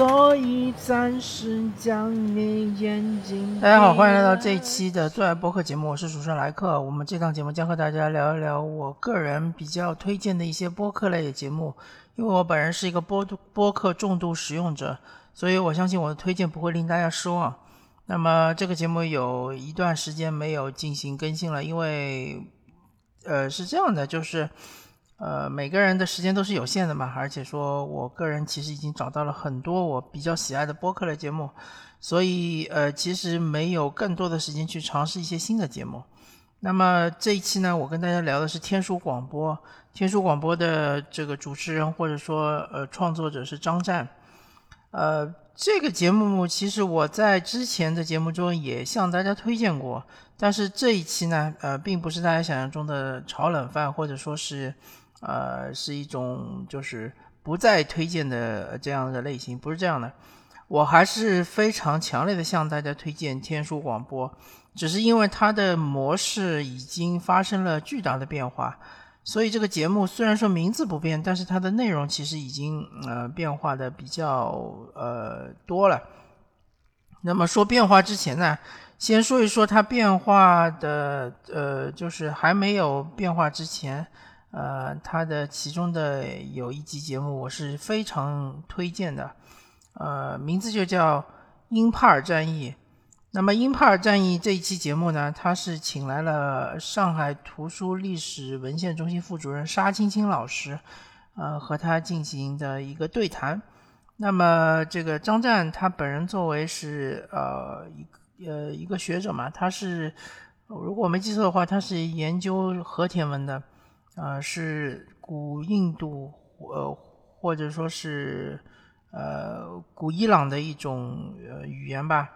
所以暂时将你眼睛。大家好，欢迎来到这一期的最爱播客节目，我是主持人莱克。我们这档节目将和大家聊一聊我个人比较推荐的一些播客类的节目。因为我本人是一个播播客重度使用者，所以我相信我的推荐不会令大家失望。那么这个节目有一段时间没有进行更新了，因为呃是这样的，就是。呃，每个人的时间都是有限的嘛，而且说我个人其实已经找到了很多我比较喜爱的播客类节目，所以呃，其实没有更多的时间去尝试一些新的节目。那么这一期呢，我跟大家聊的是天书广播，天书广播的这个主持人或者说呃创作者是张湛。呃，这个节目其实我在之前的节目中也向大家推荐过，但是这一期呢，呃，并不是大家想象中的炒冷饭，或者说是。呃，是一种就是不再推荐的这样的类型，不是这样的。我还是非常强烈的向大家推荐天书广播，只是因为它的模式已经发生了巨大的变化，所以这个节目虽然说名字不变，但是它的内容其实已经呃变化的比较呃多了。那么说变化之前呢，先说一说它变化的呃，就是还没有变化之前。呃，他的其中的有一集节目我是非常推荐的，呃，名字就叫《英帕尔战役》。那么《英帕尔战役》这一期节目呢，他是请来了上海图书历史文献中心副主任沙青青老师，呃，和他进行的一个对谈。那么这个张湛他本人作为是呃一呃一个学者嘛，他是如果我没记错的话，他是研究和田文的。呃，是古印度，呃，或者说是呃古伊朗的一种呃语言吧。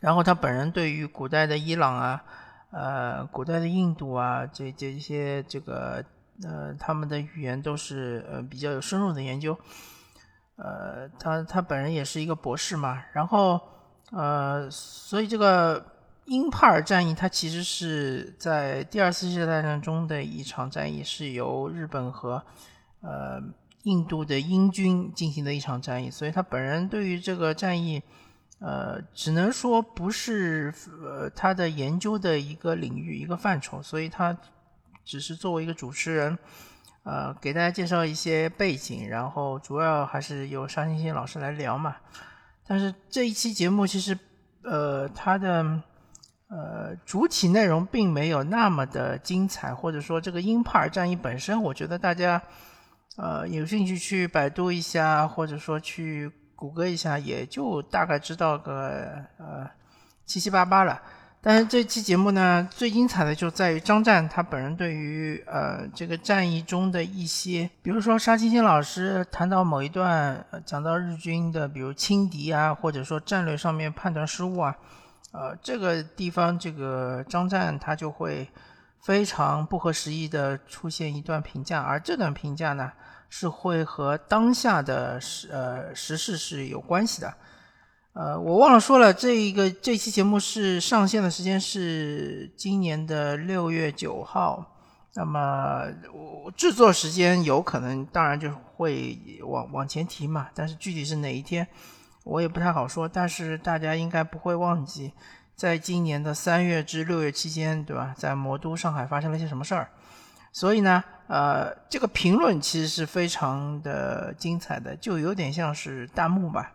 然后他本人对于古代的伊朗啊，呃，古代的印度啊，这这些这个呃他们的语言都是呃比较有深入的研究。呃，他他本人也是一个博士嘛。然后呃，所以这个。英帕尔战役，它其实是在第二次世界大战中的一场战役，是由日本和呃印度的英军进行的一场战役。所以他本人对于这个战役，呃，只能说不是呃他的研究的一个领域、一个范畴。所以他只是作为一个主持人，呃，给大家介绍一些背景，然后主要还是由沙欣欣老师来聊嘛。但是这一期节目其实，呃，他的。呃，主体内容并没有那么的精彩，或者说这个英帕尔战役本身，我觉得大家呃有兴趣去百度一下，或者说去谷歌一下，也就大概知道个呃七七八八了。但是这期节目呢，最精彩的就在于张战他本人对于呃这个战役中的一些，比如说沙青青老师谈到某一段讲到日军的，比如轻敌啊，或者说战略上面判断失误啊。呃，这个地方，这个张湛他就会非常不合时宜的出现一段评价，而这段评价呢，是会和当下的时呃时事是有关系的。呃，我忘了说了，这一个这期节目是上线的时间是今年的六月九号，那么我制作时间有可能，当然就会往往前提嘛，但是具体是哪一天？我也不太好说，但是大家应该不会忘记，在今年的三月至六月期间，对吧？在魔都上海发生了些什么事儿？所以呢，呃，这个评论其实是非常的精彩的，就有点像是弹幕吧，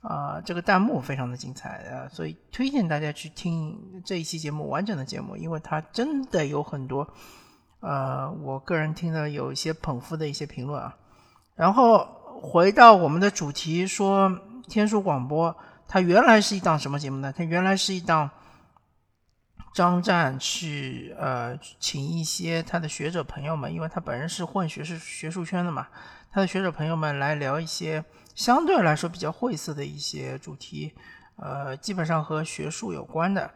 啊，这个弹幕非常的精彩啊，所以推荐大家去听这一期节目完整的节目，因为它真的有很多，呃，我个人听了有一些捧腹的一些评论啊。然后回到我们的主题说。天书广播，它原来是一档什么节目呢？它原来是一档张湛去呃请一些他的学者朋友们，因为他本人是混学士学术圈的嘛，他的学者朋友们来聊一些相对来说比较晦涩的一些主题，呃，基本上和学术有关的。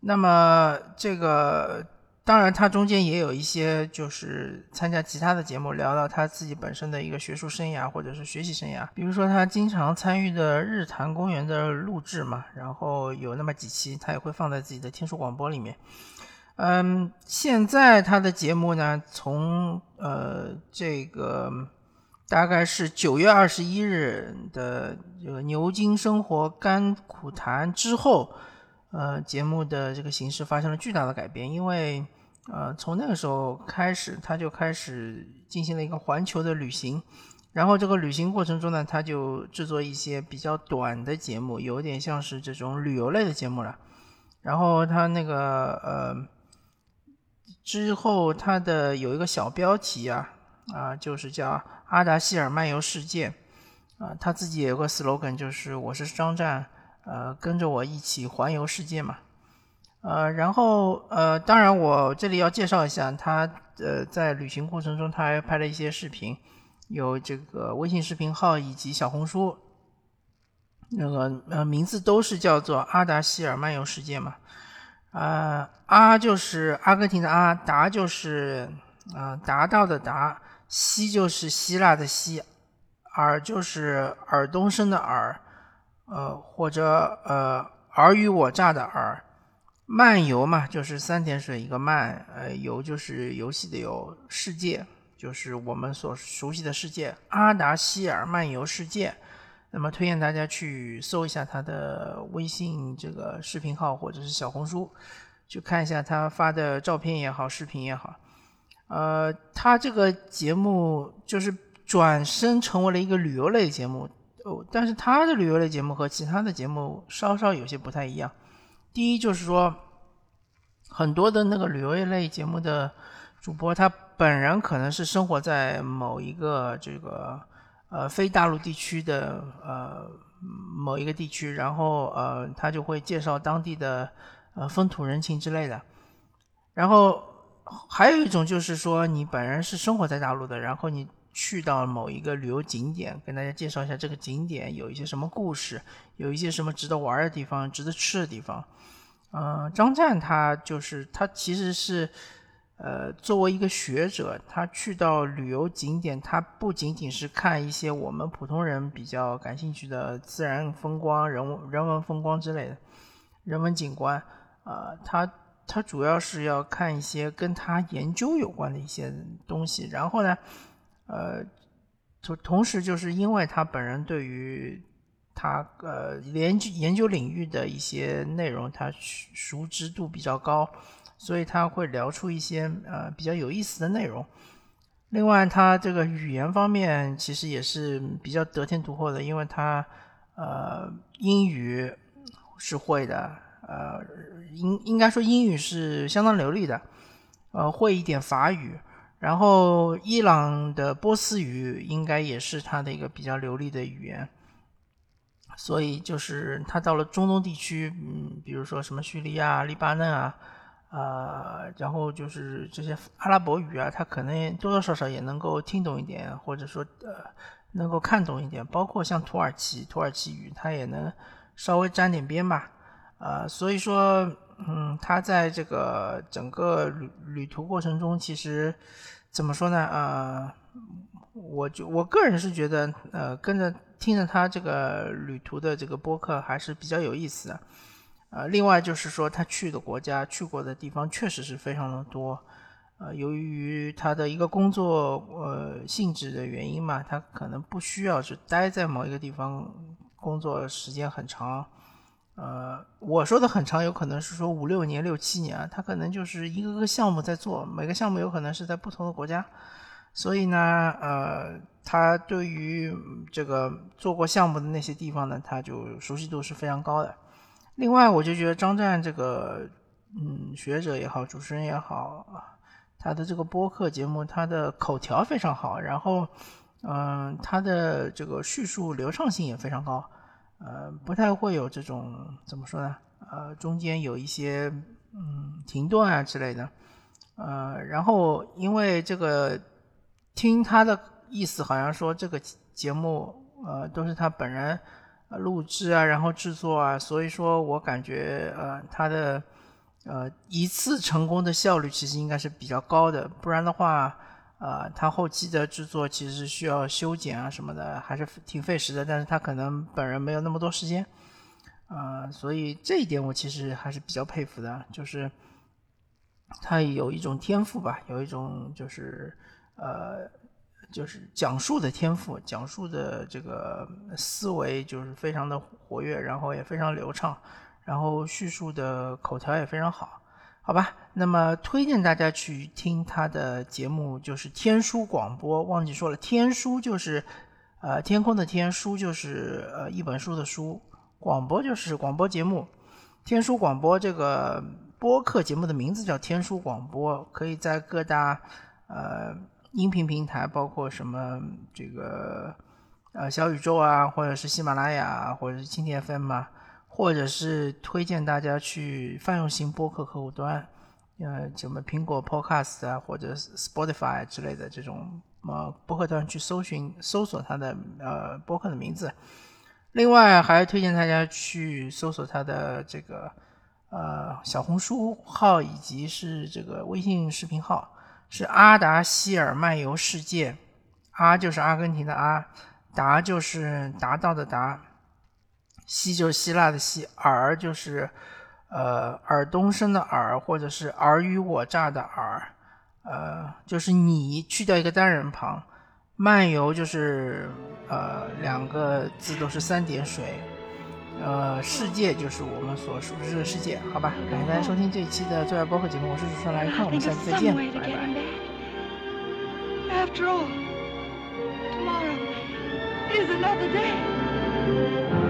那么这个。当然，他中间也有一些就是参加其他的节目，聊到他自己本身的一个学术生涯或者是学习生涯。比如说，他经常参与的日坛公园的录制嘛，然后有那么几期，他也会放在自己的天书广播里面。嗯，现在他的节目呢，从呃这个大概是九月二十一日的这个牛津生活甘苦谈之后，呃，节目的这个形式发生了巨大的改变，因为呃，从那个时候开始，他就开始进行了一个环球的旅行，然后这个旅行过程中呢，他就制作一些比较短的节目，有点像是这种旅游类的节目了。然后他那个呃，之后他的有一个小标题啊啊，就是叫。阿达希尔漫游世界，啊，他自己也有个 slogan，就是我是张战，呃，跟着我一起环游世界嘛，呃，然后呃，当然我这里要介绍一下他，呃，在旅行过程中他还拍了一些视频，有这个微信视频号以及小红书，那个呃名字都是叫做阿达希尔漫游世界嘛，啊，阿就是阿根廷的阿，达就是啊达到的达。希就是希腊的希，尔就是尔东升的尔，呃或者呃尔虞我诈的尔，漫游嘛就是三点水一个漫，呃游就是游戏的游，世界就是我们所熟悉的世界，阿达希尔漫游世界。那么推荐大家去搜一下他的微信这个视频号或者是小红书，去看一下他发的照片也好，视频也好。呃，他这个节目就是转身成为了一个旅游类节目哦，但是他的旅游类节目和其他的节目稍稍有些不太一样。第一就是说，很多的那个旅游类节目的主播，他本人可能是生活在某一个这个呃非大陆地区的呃某一个地区，然后呃他就会介绍当地的呃风土人情之类的，然后。还有一种就是说，你本人是生活在大陆的，然后你去到某一个旅游景点，跟大家介绍一下这个景点有一些什么故事，有一些什么值得玩的地方，值得吃的地方。嗯，张湛他就是他其实是，呃，作为一个学者，他去到旅游景点，他不仅仅是看一些我们普通人比较感兴趣的自然风光、人文人文风光之类的人文景观，啊，他。他主要是要看一些跟他研究有关的一些东西，然后呢，呃，同同时就是因为他本人对于他呃研究研究领域的一些内容，他熟知度比较高，所以他会聊出一些呃比较有意思的内容。另外，他这个语言方面其实也是比较得天独厚的，因为他呃英语是会的。呃，应应该说英语是相当流利的，呃，会一点法语，然后伊朗的波斯语应该也是他的一个比较流利的语言，所以就是他到了中东地区，嗯，比如说什么叙利亚、黎巴嫩啊，呃，然后就是这些阿拉伯语啊，他可能多多少少也能够听懂一点，或者说呃，能够看懂一点，包括像土耳其土耳其语，他也能稍微沾点边吧。呃，所以说，嗯，他在这个整个旅旅途过程中，其实怎么说呢？呃，我就我个人是觉得，呃，跟着听着他这个旅途的这个播客还是比较有意思的。呃，另外就是说，他去的国家、去过的地方确实是非常的多。呃，由于他的一个工作呃性质的原因嘛，他可能不需要是待在某一个地方工作时间很长。呃，我说的很长，有可能是说五六年、六七年，他可能就是一个个项目在做，每个项目有可能是在不同的国家，所以呢，呃，他对于这个做过项目的那些地方呢，他就熟悉度是非常高的。另外，我就觉得张湛这个，嗯，学者也好，主持人也好，他的这个播客节目，他的口条非常好，然后，嗯，他的这个叙述流畅性也非常高。呃，不太会有这种怎么说呢？呃，中间有一些嗯停顿啊之类的。呃，然后因为这个听他的意思，好像说这个节目呃都是他本人录制啊，然后制作啊，所以说我感觉呃他的呃一次成功的效率其实应该是比较高的，不然的话。呃，他后期的制作其实需要修剪啊什么的，还是挺费时的。但是他可能本人没有那么多时间，呃，所以这一点我其实还是比较佩服的，就是他有一种天赋吧，有一种就是呃就是讲述的天赋，讲述的这个思维就是非常的活跃，然后也非常流畅，然后叙述的口条也非常好，好吧？那么推荐大家去听他的节目，就是天书广播。忘记说了，天书就是呃天空的天，书就是呃一本书的书，广播就是广播节目。天书广播这个播客节目的名字叫天书广播，可以在各大呃。音频平台包括什么？这个呃小宇宙啊，或者是喜马拉雅，或者是蜻蜓 FM 啊，或者是推荐大家去泛用型播客客户端，呃，什么苹果 Podcast 啊，或者 Spotify 之类的这种呃播客端去搜寻搜索它的呃播客的名字。另外还推荐大家去搜索它的这个呃小红书号以及是这个微信视频号。是阿达希尔漫游世界，阿就是阿根廷的阿，达就是达到的达，希就是希腊的希，尔就是呃尔东升的尔，或者是尔虞我诈的尔，呃就是你去掉一个单人旁，漫游就是呃两个字都是三点水。呃，世界就是我们所熟知的世界，好吧？感谢大家收听这一期的最爱播客节目，我是主持人来看，我们下次再见，拜拜。